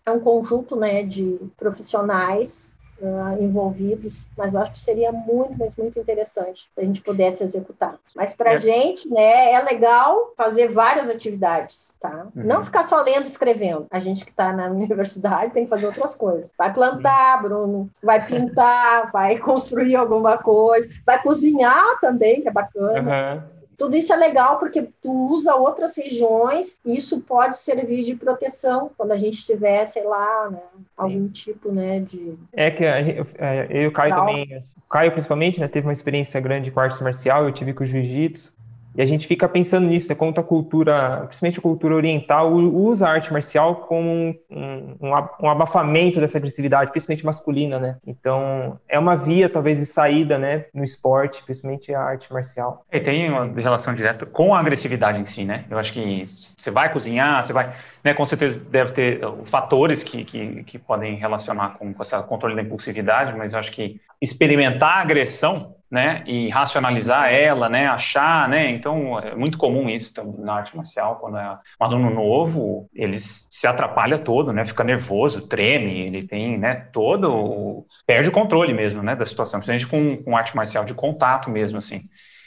é um conjunto, né, de profissionais uh, envolvidos, mas eu acho que seria muito, mas muito interessante se a gente pudesse executar. Mas para a é. gente, né, é legal fazer várias atividades, tá? Uhum. Não ficar só lendo e escrevendo. A gente que está na universidade tem que fazer outras coisas. Vai plantar, Bruno, vai pintar, vai construir alguma coisa, vai cozinhar também, que é bacana. Uhum. Tudo isso é legal porque tu usa outras regiões e isso pode servir de proteção quando a gente tiver, sei lá, né, algum tipo, né, de... É que gente, é, eu e o Caio também, o Caio principalmente, né, teve uma experiência grande com arte marcial, eu tive com o jiu-jitsu, e a gente fica pensando nisso, né, como a cultura, principalmente a cultura oriental, usa a arte marcial como um, um, um, abafamento dessa agressividade, principalmente masculina, né? Então, é uma via, talvez, de saída, né, no esporte, principalmente a arte marcial. E tem uma relação direta com a agressividade em si, né? Eu acho que você vai cozinhar, você vai... Né, com certeza deve ter uh, fatores que, que, que podem relacionar com, com esse controle da impulsividade, mas eu acho que experimentar a agressão né, e racionalizar ela, né, achar, né, então é muito comum isso na arte marcial, quando é um aluno novo, ele se atrapalha todo, né, fica nervoso, treme, ele tem, né, todo, perde o controle mesmo, né, da situação, principalmente com, com arte marcial de contato mesmo, assim.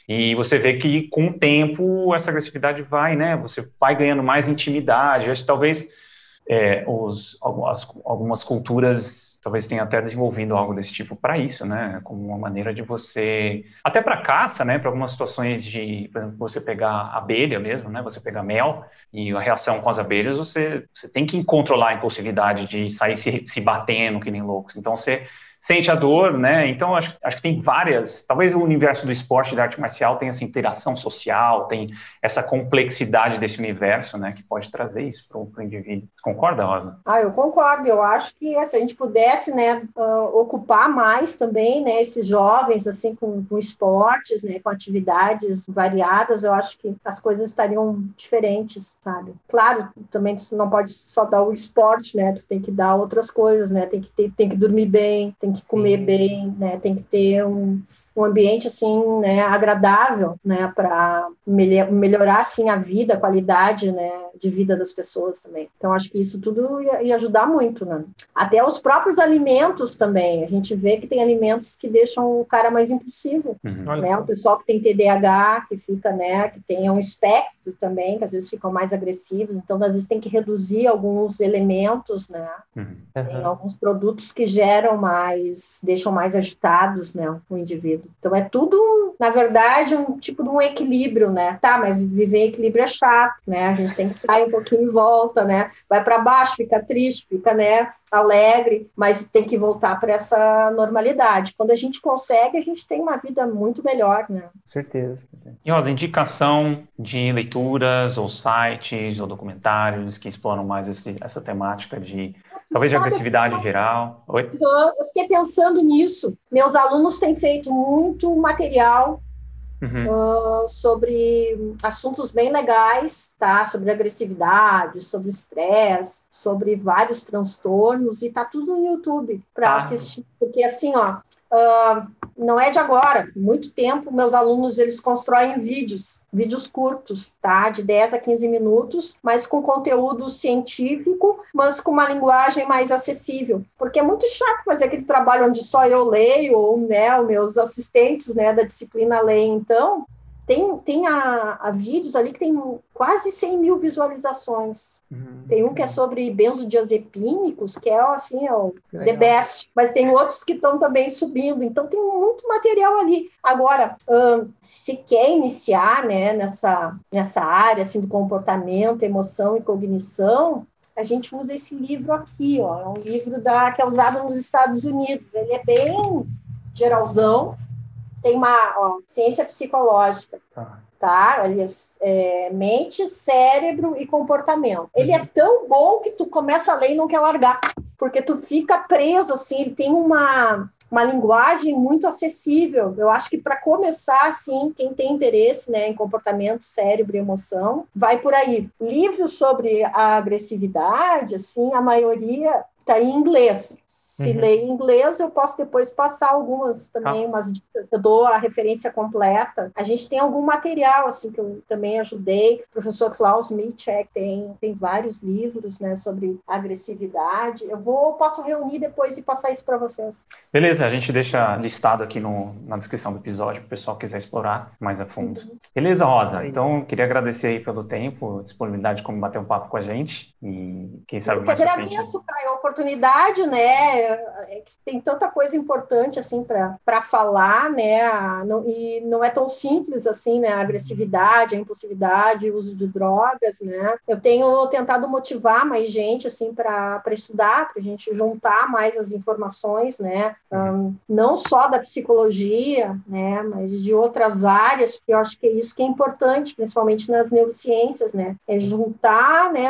E você vê que com o tempo essa agressividade vai, né, você vai ganhando mais intimidade, acho que talvez é, os, algumas, algumas culturas talvez tenha até desenvolvido algo desse tipo para isso, né? Como uma maneira de você, até para caça, né? Para algumas situações de, por exemplo, você pegar abelha mesmo, né? Você pegar mel e a reação com as abelhas, você, você tem que controlar a impulsividade de sair se, se batendo que nem loucos. Então você sente a dor, né? Então acho, acho que tem várias. Talvez o universo do esporte e da arte marcial tenha essa interação social, tem essa complexidade desse universo, né? Que pode trazer isso para o indivíduo. Concorda, Rosa? Ah, eu concordo. Eu acho que se a gente pudesse, né, uh, ocupar mais também, né, esses jovens assim com, com esportes, né, com atividades variadas, eu acho que as coisas estariam diferentes, sabe? Claro, também tu não pode só dar o esporte, né? Tu tem que dar outras coisas, né? Tem que ter, tem que dormir bem, tem tem que comer Sim. bem, né? Tem que ter um, um ambiente assim, né, agradável, né, para melhorar assim a vida, a qualidade, né, de vida das pessoas também. Então acho que isso tudo ia, ia, ajudar muito, né? Até os próprios alimentos também. A gente vê que tem alimentos que deixam o cara mais impulsivo, uhum. né? O pessoal que tem TDAH, que fica, né, que tem um espectro também, que às vezes ficam mais agressivos. Então às vezes tem que reduzir alguns elementos, né? Uhum. Tem alguns produtos que geram mais, deixam mais agitados, né, o indivíduo. Então é tudo, na verdade, um tipo de um equilíbrio, né? Tá, mas viver em equilíbrio é chato, né? A gente tem que sair um pouquinho e volta, né? Vai para baixo, fica triste, fica, né? alegre, mas tem que voltar para essa normalidade. Quando a gente consegue, a gente tem uma vida muito melhor, né? Com certeza. E ó, indicação de leituras ou sites ou documentários que exploram mais esse, essa temática de Talvez de agressividade geral. Oi? Eu fiquei pensando nisso. Meus alunos têm feito muito material uhum. uh, sobre assuntos bem legais, tá? Sobre agressividade, sobre estresse, sobre vários transtornos, e tá tudo no YouTube para ah. assistir. Porque assim, ó, uh, não é de agora, muito tempo, meus alunos eles constroem vídeos, vídeos curtos, tá? De 10 a 15 minutos, mas com conteúdo científico, mas com uma linguagem mais acessível. Porque é muito chato fazer aquele trabalho onde só eu leio, ou né, os meus assistentes né, da disciplina leem. Então, tem, tem a, a, vídeos ali que tem quase 100 mil visualizações. Uhum. Tem um que é sobre benzodiazepínicos, que é assim, é o the best, mas tem outros que estão também subindo. Então tem muito material ali. Agora, se quer iniciar né, nessa, nessa área assim, do comportamento, emoção e cognição, a gente usa esse livro aqui, ó, é um livro da, que é usado nos Estados Unidos. Ele é bem geralzão, tem uma ó, ciência psicológica, tá? tá? Aliás, é, mente, cérebro e comportamento. Ele é uhum. tão bom que tu começa a ler e não quer largar, porque tu fica preso, assim, ele tem uma uma linguagem muito acessível. Eu acho que para começar, assim, quem tem interesse né, em comportamento, cérebro e emoção, vai por aí. Livros sobre a agressividade, assim, a maioria está em inglês. Se uhum. ler em inglês, eu posso depois passar algumas também, ah. umas dicas. Eu dou a referência completa. A gente tem algum material, assim, que eu também ajudei. O professor Klaus Mitchek tem, tem vários livros, né, sobre agressividade. Eu vou, posso reunir depois e passar isso para vocês. Beleza, a gente deixa listado aqui no, na descrição do episódio, para o pessoal quiser explorar mais a fundo. Uhum. Beleza, Rosa? Então, queria agradecer aí pelo tempo, disponibilidade de como bater um papo com a gente. E quem sabe eu mais agradeço, Caio, a oportunidade, né? É que tem tanta coisa importante assim para falar, né? Não, e não é tão simples assim, né? A agressividade, a impulsividade, o uso de drogas, né? Eu tenho tentado motivar mais gente assim para estudar, para a gente juntar mais as informações, né? Um, não só da psicologia, né? Mas de outras áreas, porque eu acho que é isso que é importante, principalmente nas neurociências, né? É juntar, né?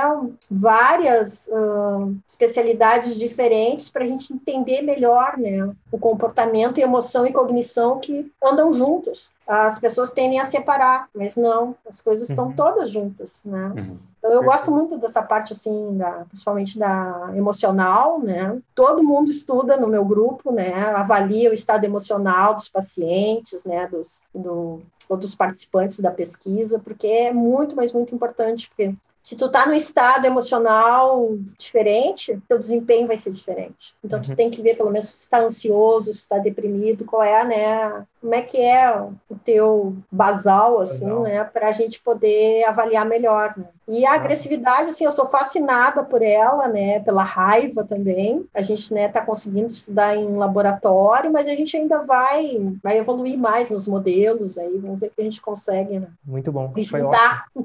Várias uh, especialidades diferentes para a gente gente entender melhor né, o comportamento, emoção e cognição que andam juntos. As pessoas tendem a separar, mas não, as coisas estão uhum. todas juntas, né? Uhum. Então eu gosto muito dessa parte assim, da, principalmente da emocional, né? Todo mundo estuda no meu grupo, né? Avalia o estado emocional dos pacientes, né? Dos, do, ou dos participantes da pesquisa, porque é muito, mas muito importante, porque se tu tá num estado emocional diferente, teu desempenho vai ser diferente. Então uhum. tu tem que ver pelo menos se está ansioso, se está deprimido, qual é, né, como é que é o teu basal assim, basal. né, para a gente poder avaliar melhor. Né? E a agressividade, assim, eu sou fascinada por ela, né, pela raiva também. A gente, né, tá conseguindo estudar em laboratório, mas a gente ainda vai, vai evoluir mais nos modelos aí, vamos ver o que a gente consegue, né? Muito bom. Juntar.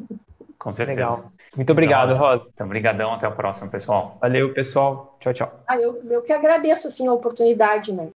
Com certeza. Legal. Muito obrigado, então, Rosa. Então, obrigadão. Até o próximo, pessoal. Valeu, pessoal. Tchau, tchau. Ah, eu, eu que agradeço, assim, a oportunidade, né?